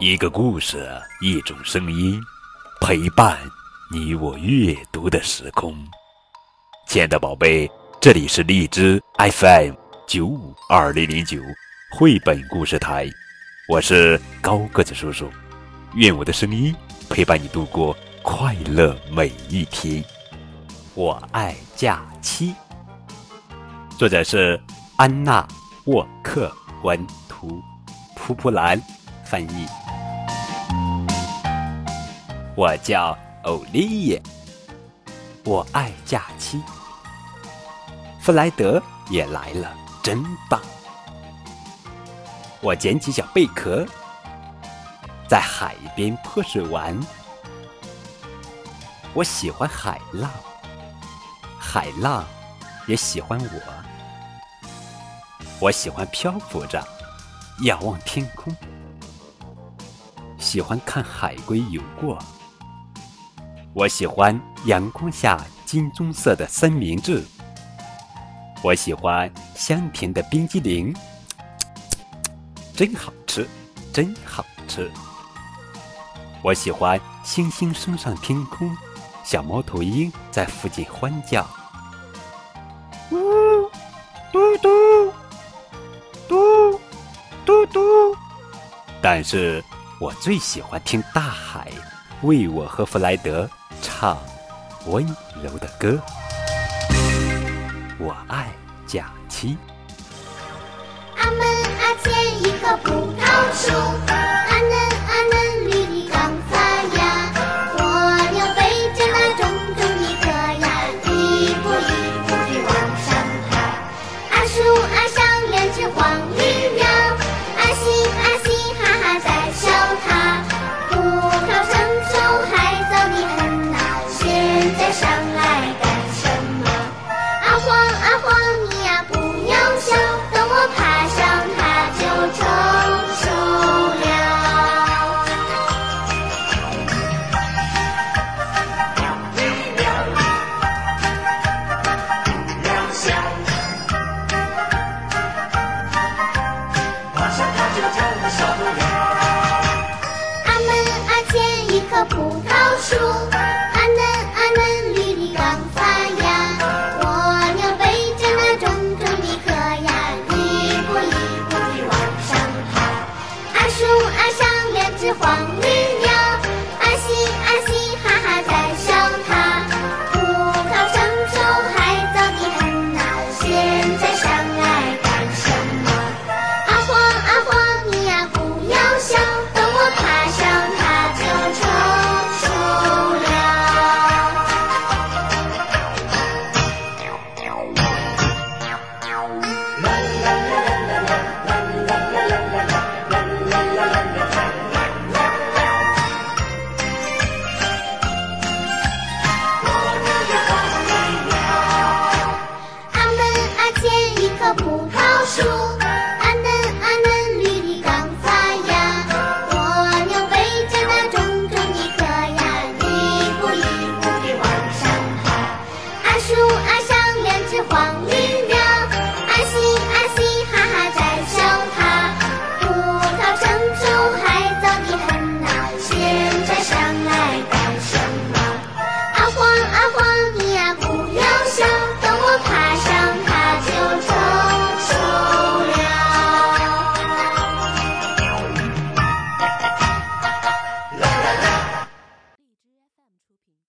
一个故事，一种声音，陪伴你我阅读的时空。亲爱的宝贝，这里是荔枝 FM 九五二零零九绘本故事台，我是高个子叔叔。愿我的声音陪伴你度过快乐每一天。我爱假期。作者是安娜沃克文图，蒲蒲兰翻译。我叫欧利耶，我爱假期。弗莱德也来了，真棒！我捡起小贝壳，在海边泼水玩。我喜欢海浪，海浪也喜欢我。我喜欢漂浮着，仰望天空，喜欢看海龟游过。我喜欢阳光下金棕色的三明治。我喜欢香甜的冰激凌，真好吃，真好吃。我喜欢星星升上天空，小猫头鹰在附近欢叫。呜，嘟嘟。嘟嘟，但是我最喜欢听大海为我和弗莱德唱温柔的歌。我爱假期。阿门阿前一棵葡萄树。葡萄树。